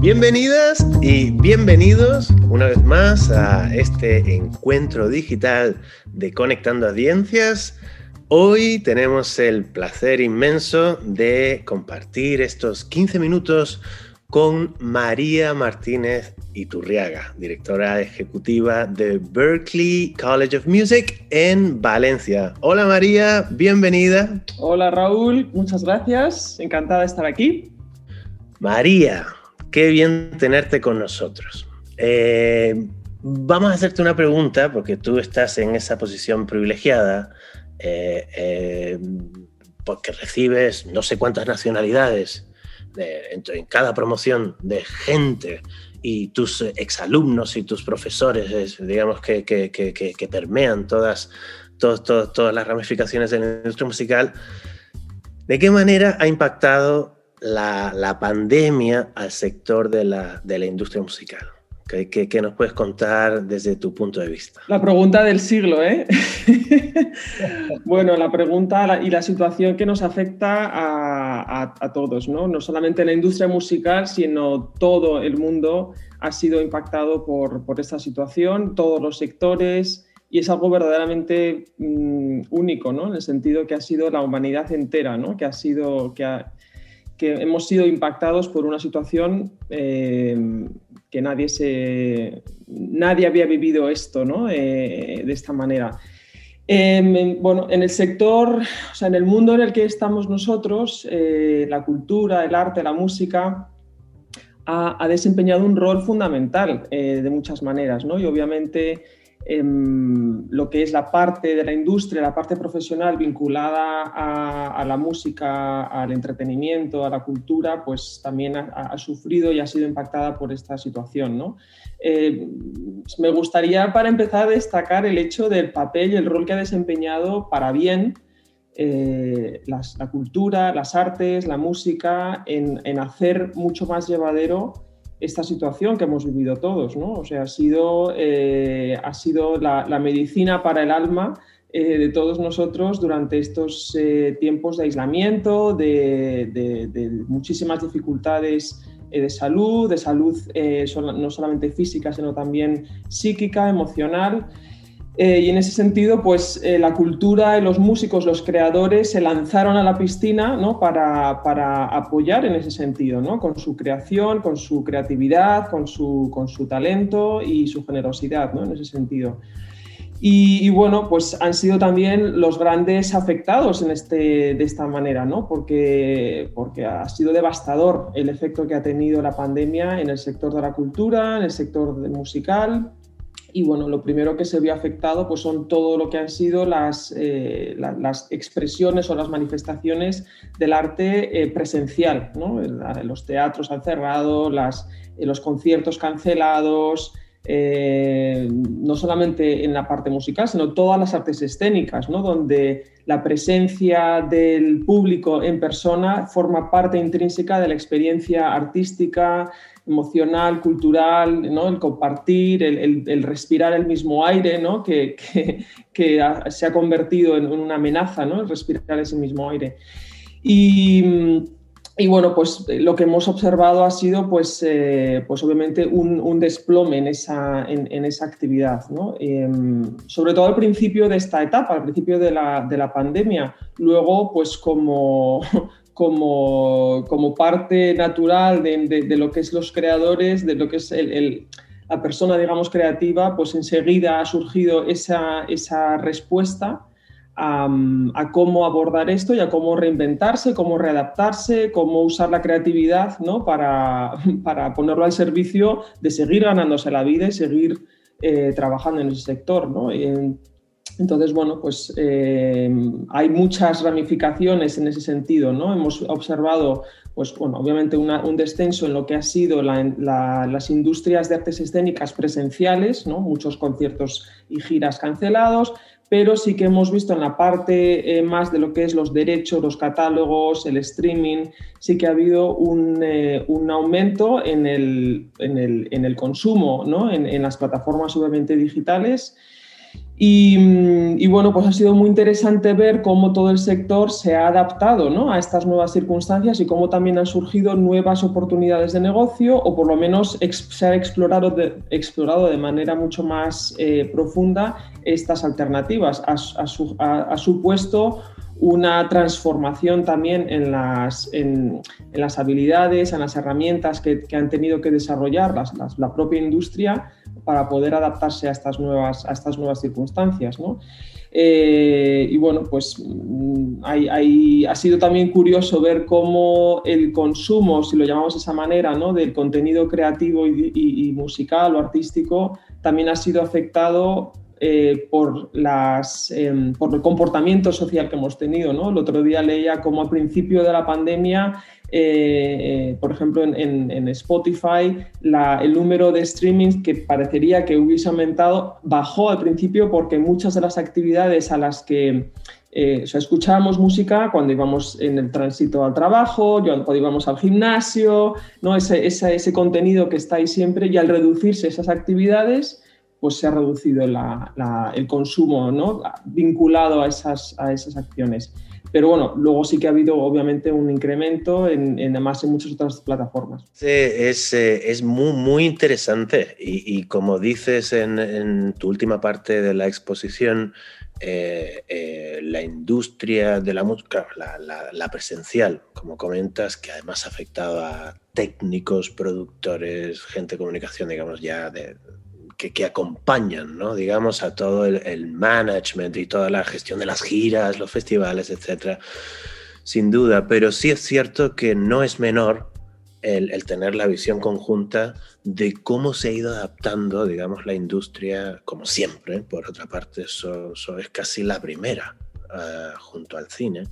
Bienvenidas y bienvenidos una vez más a este encuentro digital de Conectando Audiencias. Hoy tenemos el placer inmenso de compartir estos 15 minutos con María Martínez Iturriaga, directora ejecutiva de Berkeley College of Music en Valencia. Hola María, bienvenida. Hola Raúl, muchas gracias, encantada de estar aquí. María, qué bien tenerte con nosotros. Eh, vamos a hacerte una pregunta porque tú estás en esa posición privilegiada eh, eh, porque recibes no sé cuántas nacionalidades en, cada promoción de gente y tus exalumnos y tus profesores, digamos, que, que, que, que permean todas, todas las ramificaciones de la industria musical, ¿de qué manera ha impactado la, pandemia al sector de la, de la industria musical? ¿Qué, nos puedes contar desde tu punto de vista? La pregunta del siglo, ¿eh? bueno, la pregunta y la situación que nos afecta a, a, todos, ¿no? No solamente la industria musical, sino todo el mundo ha sido impactado por, por esta situación, todos los sectores, y es algo verdaderamente mm, único, ¿no? En el sentido que ha sido la humanidad entera, ¿no? Que ha sido, que, que hemos sido impactados por una situación eh, que nadie, se, nadie había vivido esto ¿no? Eh, de esta manera. Em, bueno, en el sector, o sea, en el mundo en el que estamos nosotros, eh, la cultura, el arte, la música, ha, ha desempeñado un rol fundamental de muchas maneras, ¿no? Y obviamente lo que es la parte de la industria, la parte profesional vinculada a, la música, al entretenimiento, a la cultura, pues también ha, sufrido y ha sido impactada por esta situación. ¿no? Eh, me gustaría para empezar destacar el hecho del papel y el rol que ha desempeñado para bien eh, la cultura, las artes, la música, en hacer mucho más llevadero esta situación que hemos vivido todos, ¿no? O sea, ha sido, eh, ha sido la, medicina para el alma eh, de todos nosotros durante estos eh, tiempos de aislamiento, de, muchísimas dificultades de salud, de salud no solamente física, sino también psíquica, emocional. Eh, y en ese sentido, pues eh, la cultura y los músicos, los creadores, se lanzaron a la piscina ¿no? para, para, apoyar en ese sentido, ¿no? con su creación, con su creatividad, con su, con su talento y su generosidad ¿no? en ese sentido. Y, bueno, pues han sido también los grandes afectados en este, de esta manera, ¿no? porque, porque ha sido devastador el efecto que ha tenido la pandemia en el sector de la cultura, en el sector musical y bueno, lo primero que se vio afectado pues son todo lo que han sido las, eh, las expresiones o las manifestaciones del arte eh, presencial. ¿no? Los teatros han cerrado, las, eh, los conciertos cancelados, no solamente en la parte musical, sino todas las artes escénicas, ¿no? donde la presencia del público en persona forma parte intrínseca de la experiencia artística, emocional, cultural, ¿no? el compartir, el, respirar el mismo aire, ¿no? que, se ha convertido en, una amenaza, ¿no? el respirar ese mismo aire. Y, bueno, pues lo que hemos observado ha sido, pues, eh, pues obviamente, un, desplome en esa, en, esa actividad. ¿no? Em, sobre todo al principio de esta etapa, al principio de la, de la pandemia. Luego, pues como como, como parte natural de, lo que es los creadores, de lo que es el, la persona, digamos, creativa, pues enseguida ha surgido esa, esa respuesta a, cómo abordar esto y a cómo reinventarse, cómo readaptarse, cómo usar la creatividad ¿no? para, para ponerlo al servicio de seguir ganándose la vida y seguir eh, trabajando en ese sector. ¿no? Entonces, bueno, pues eh, hay muchas ramificaciones en ese sentido, ¿no? Hemos observado, pues bueno, obviamente un descenso en lo que ha sido las industrias de artes escénicas presenciales, ¿no? Muchos conciertos y giras cancelados, pero sí que hemos visto en la parte eh, más de lo que es los derechos, los catálogos, el streaming, sí que ha habido un, eh, aumento en el, consumo, ¿no? en, en las plataformas obviamente digitales Y, bueno, pues ha sido muy interesante ver cómo todo el sector se ha adaptado ¿no? a estas nuevas circunstancias y cómo también han surgido nuevas oportunidades de negocio o por lo menos se ha explorado de, explorado de manera mucho más eh, profunda estas alternativas. Ha, supuesto una transformación también en las, en, las habilidades, en las herramientas que, han tenido que desarrollar la propia industria para poder adaptarse a estas nuevas, a estas nuevas circunstancias. Eh, y bueno, pues mm, ha sido también curioso ver cómo el consumo, si lo llamamos de esa manera, ¿no? del contenido creativo y, musical o artístico, también ha sido afectado eh, por, las, em, por el comportamiento social que hemos tenido. ¿no? El otro día leía cómo al principio de la pandemia eh, por ejemplo, en, Spotify, el número de streamings que parecería que hubiese aumentado bajó al principio porque muchas de las actividades a las que eh, escuchábamos música cuando íbamos en el tránsito al trabajo, cuando íbamos al gimnasio, ¿no? ese, ese, contenido que está ahí siempre y al reducirse esas actividades, pues se ha reducido el consumo ¿no? vinculado a esas, a esas acciones. Pero bueno, luego sí que ha habido obviamente un incremento en, además en muchas otras plataformas. Sí, es, eh, es muy, muy interesante y, como dices en, tu última parte de la exposición, eh, eh, la industria de la música, la, la, presencial, como comentas, que además ha afectado a técnicos, productores, gente de comunicación, digamos, ya de, que, acompañan, ¿no? digamos, a todo el, management y toda la gestión de las giras, los festivales, etcétera, sin duda. Pero sí es cierto que no es menor el, tener la visión conjunta de cómo se ha ido adaptando, digamos, la industria, como siempre, por otra parte, eso, es casi la primera, eh, junto al cine,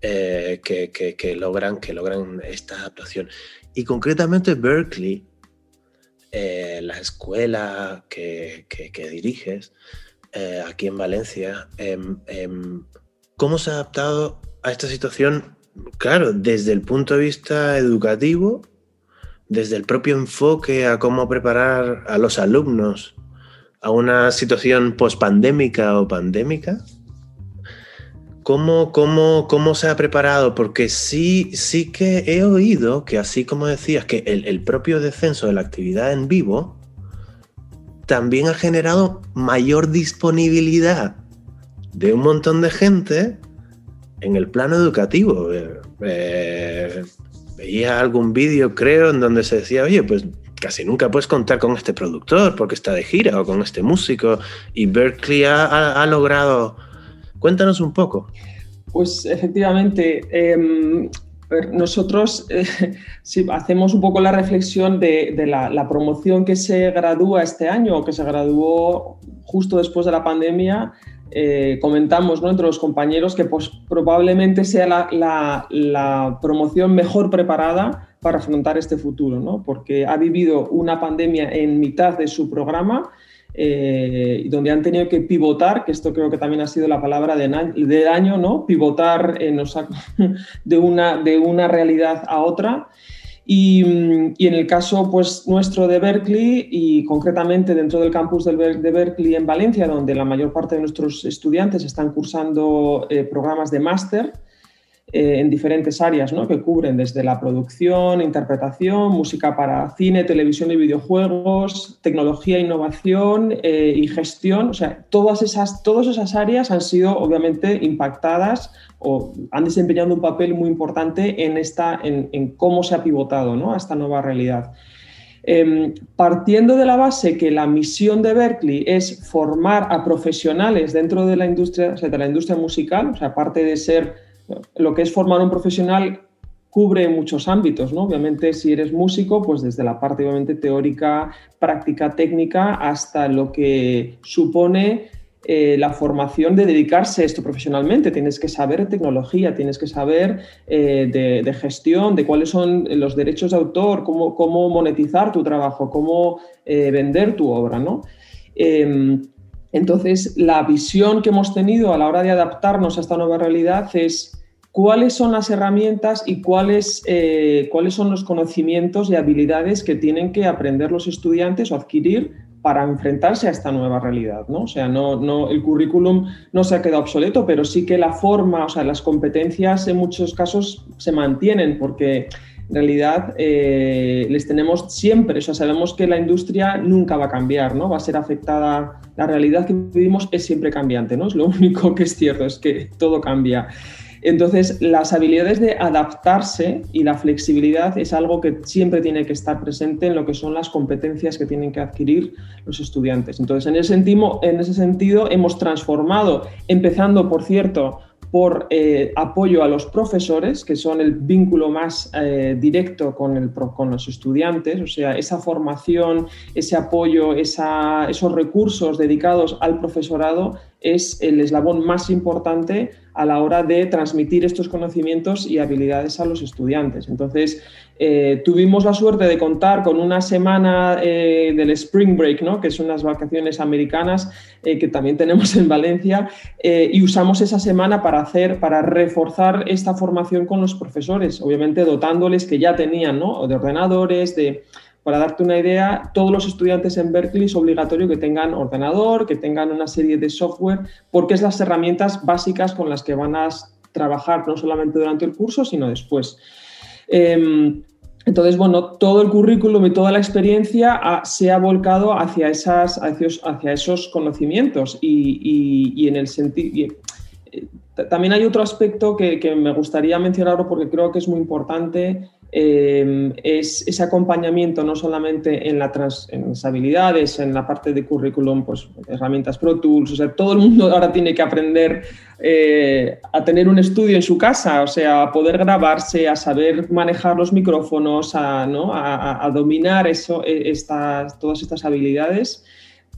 eh, que, logran, que logran esta adaptación. Y concretamente Berkeley eh, la escuela que, diriges eh, aquí en Valencia, em, em, ¿cómo se ha adaptado a esta situación? Claro, desde el punto de vista educativo, desde el propio enfoque a cómo preparar a los alumnos a una situación pospandémica o pandémica. ¿Cómo, cómo, cómo se ha preparado? Porque sí, sí que he oído que así como decías, que el, propio descenso de la actividad en vivo también ha generado mayor disponibilidad de un montón de gente en el plano educativo. Eh, eh, veía algún vídeo, creo, en donde se decía, oye, pues casi nunca puedes contar con este productor porque está de gira o con este músico. Y Berkeley ha logrado Cuéntanos un poco. Pues efectivamente, em, nosotros eh, hacemos un poco la reflexión de, la, promoción que se gradúa este año que se graduó justo después de la pandemia. Eh, comentamos ¿no? entre los compañeros que pues, probablemente sea la, la, promoción mejor preparada para afrontar este futuro, ¿no? porque ha vivido una pandemia en mitad de su programa eh, donde han tenido que pivotar, que esto creo que también ha sido la palabra del año, ¿no? Pivotar de, una, de una realidad a otra. Y, en el caso pues, nuestro de Berkeley y concretamente dentro del campus de Berkeley en Valencia, donde la mayor parte de nuestros estudiantes están cursando eh, programas de máster, eh, en diferentes áreas que cubren desde la producción, interpretación, música para cine, televisión y videojuegos, tecnología, innovación eh, y gestión. O sea, todas esas, todas esas áreas han sido obviamente impactadas o han desempeñado un papel muy importante en, esta, en, cómo se ha pivotado ¿no? a esta nueva realidad. Em, partiendo de la base que la misión de Berkeley es formar a profesionales dentro de la industria, de la industria musical, o sea, aparte de ser lo que es formar un profesional cubre muchos ámbitos, ¿no? Obviamente, si eres músico, pues desde la parte obviamente teórica, práctica, técnica, hasta lo que supone eh, la formación de dedicarse a esto profesionalmente. Tienes que saber tecnología, tienes que saber eh, de, gestión, de cuáles son los derechos de autor, cómo, cómo monetizar tu trabajo, cómo eh, vender tu obra, ¿no? Em, entonces, la visión que hemos tenido a la hora de adaptarnos a esta nueva realidad es cuáles son las herramientas y cuáles, eh, cuáles son los conocimientos y habilidades que tienen que aprender los estudiantes o adquirir para enfrentarse a esta nueva realidad, ¿no? O sea, no, no, el currículum no se ha quedado obsoleto, pero sí que la forma, o sea, las competencias en muchos casos se mantienen porque en realidad eh, les tenemos siempre, o sea, sabemos que la industria nunca va a cambiar, ¿no? Va a ser afectada, la realidad que vivimos es siempre cambiante, ¿no? Es lo único que es cierto, es que todo cambia. Entonces, las habilidades de adaptarse y la flexibilidad es algo que siempre tiene que estar presente en lo que son las competencias que tienen que adquirir los estudiantes. Entonces, en ese sentido, hemos transformado, empezando, por cierto, por eh, apoyo a los profesores, que son el vínculo más eh, directo con, los estudiantes, o sea, esa formación, ese apoyo, esos recursos dedicados al profesorado es el eslabón más importante a la hora de transmitir estos conocimientos y habilidades a los estudiantes. Entonces, eh, tuvimos la suerte de contar con una semana eh, del Spring Break, ¿no? que son las vacaciones americanas eh, que también tenemos en Valencia, y usamos esa semana para hacer, para reforzar esta formación con los profesores, obviamente dotándoles que ya tenían ¿no? de ordenadores, de para darte una idea, todos los estudiantes en Berkeley es obligatorio que tengan ordenador, que tengan una serie de software, porque es las herramientas básicas con las que van a trabajar no solamente durante el curso, sino después. Em, entonces, bueno, todo el currículum y toda la experiencia se ha volcado hacia, esas, hacia, esos conocimientos y, en el sentido... Eh, también hay otro aspecto que, me gustaría mencionarlo porque creo que es muy importante Em, es ese acompañamiento no solamente en, las habilidades, en la parte de currículum, pues herramientas Pro Tools, o sea, todo el mundo ahora tiene que aprender eh, a tener un estudio en su casa, o sea, a poder grabarse, a saber manejar los micrófonos, a, ¿no? a, dominar eso, e, todas estas habilidades.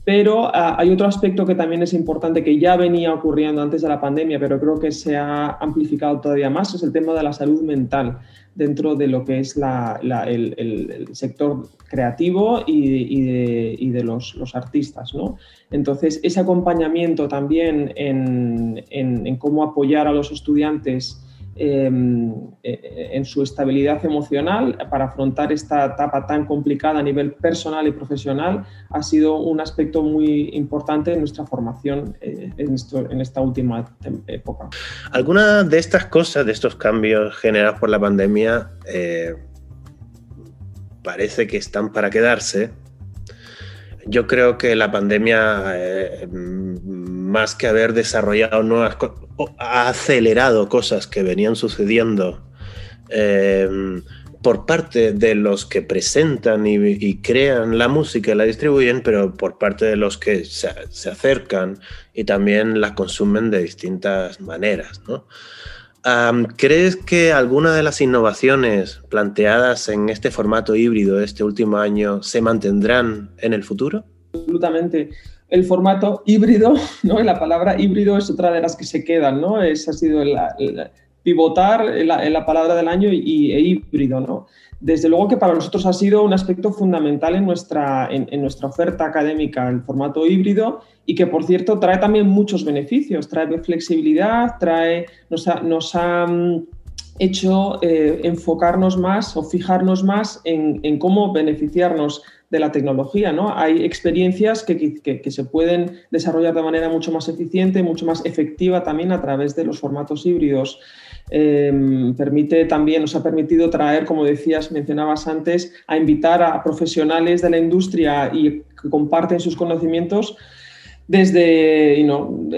Pero ah, hay otro aspecto que también es importante, que ya venía ocurriendo antes de la pandemia, pero creo que se ha amplificado todavía más, es el tema de la salud mental dentro de lo que es el, sector creativo y de, los, artistas. ¿no? Entonces, ese acompañamiento también en, cómo apoyar a los estudiantes eh, en su estabilidad emocional para afrontar esta etapa tan complicada a nivel personal y profesional ha sido un aspecto muy importante en nuestra formación eh, en, esta última época. Algunas de estas cosas, de estos cambios generados por la pandemia, eh, parece que están para quedarse. Yo creo que la pandemia, eh, más que haber desarrollado nuevas cosas, ha acelerado cosas que venían sucediendo por parte de los que presentan y, crean la música y la distribuyen, pero por parte de los que se, acercan y también la consumen de distintas maneras. ¿Crees que alguna de las innovaciones planteadas en este formato híbrido de este último año se mantendrán en el futuro? Absolutamente. El formato híbrido, ¿no? la palabra híbrido es otra de las que se quedan, ¿no? Esa ha sido la, pivotar en la, palabra del año y, e híbrido, ¿no? Desde luego que para nosotros ha sido un aspecto fundamental en nuestra, en, nuestra oferta académica, el formato híbrido, y que por cierto trae también muchos beneficios, trae flexibilidad, trae, nos ha, nos ha mm, hecho eh, enfocarnos más o fijarnos más en, en, cómo beneficiarnos de la tecnología. ¿no? Hay experiencias que, que, que, se pueden desarrollar de manera mucho más eficiente, mucho más efectiva también a través de los formatos híbridos. Em, permite también, nos ha permitido traer, como decías, mencionabas antes, a invitar a profesionales de la industria y que comparten sus conocimientos desde,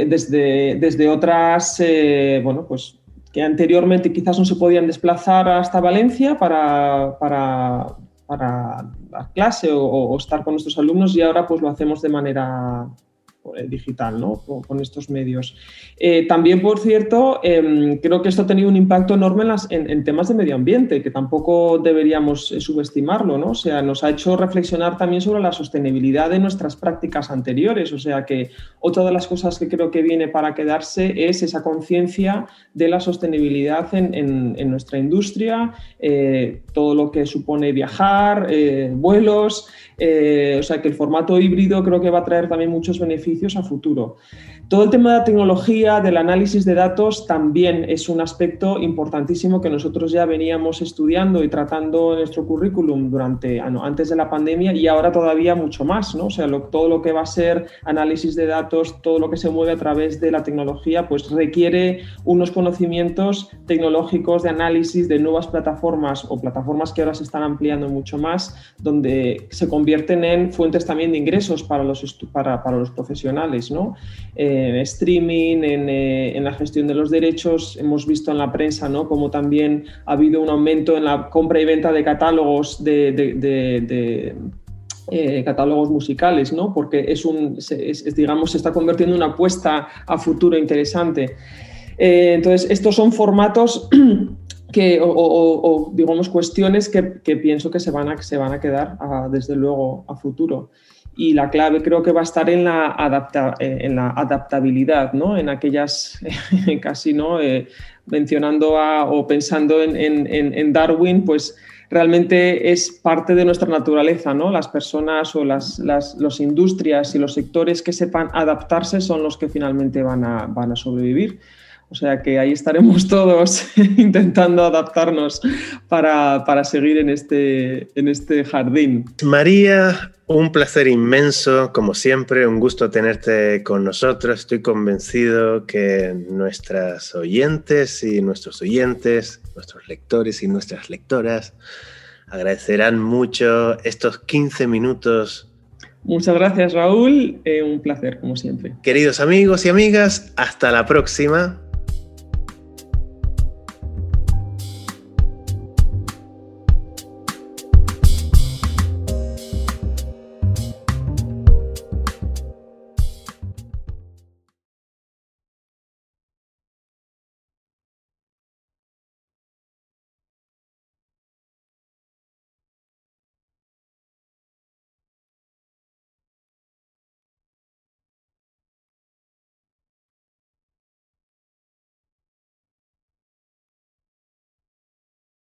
desde, desde otras, eh, bueno, pues que anteriormente quizás no se podían desplazar hasta Valencia para, para dar clase o, o, estar con nuestros alumnos y ahora pues lo hacemos de manera digital, ¿no? con, estos medios. Eh, también, por cierto, em, creo que esto ha tenido un impacto enorme en, temas de medio ambiente, que tampoco deberíamos eh, subestimarlo, ¿no? O sea, nos ha hecho reflexionar también sobre la sostenibilidad de nuestras prácticas anteriores. O sea, que otra de las cosas que creo que viene para quedarse es esa conciencia de la sostenibilidad en, nuestra industria, todo lo que supone viajar, vuelos, Eh, o sea que el formato híbrido creo que va a traer también muchos beneficios a futuro. Todo el tema de la tecnología, del análisis de datos, también es un aspecto importantísimo que nosotros ya veníamos estudiando y tratando en nuestro currículum durante, ah, antes de la pandemia y ahora todavía mucho más, ¿no? O sea, todo lo que va a ser análisis de datos, todo lo que se mueve a través de la tecnología, pues requiere unos conocimientos tecnológicos de análisis de nuevas plataformas o plataformas que ahora se están ampliando mucho más, donde se convierten en fuentes también de ingresos para los, para, para los profesionales, ¿no? En streaming, eh, en, la gestión de los derechos. Hemos visto en la prensa ¿no? como también ha habido un aumento en la compra y venta de catálogos de, eh, catálogos musicales, ¿no? porque es un, digamos, se está convirtiendo en una apuesta a futuro interesante. Eh, entonces, estos son formatos que, o, digamos, cuestiones que, pienso que se van a, se van a quedar, desde luego, a futuro y la clave creo que va a estar en la, adapta, eh, en la adaptabilidad, ¿no? en aquellas, casi no, eh, mencionando o pensando en, en, en, Darwin, pues realmente es parte de nuestra naturaleza, ¿no? Las personas o las, las los industrias y los sectores que sepan adaptarse son los que finalmente van a, van a sobrevivir. O sea que ahí estaremos todos intentando adaptarnos para, para, seguir en este, en este jardín. María, un placer inmenso, como siempre, un gusto tenerte con nosotros. Estoy convencido que nuestras oyentes y nuestros oyentes, nuestros lectores y nuestras lectoras agradecerán mucho estos 15 minutos. Muchas gracias Raúl, eh, un placer como siempre. Queridos amigos y amigas, hasta la próxima.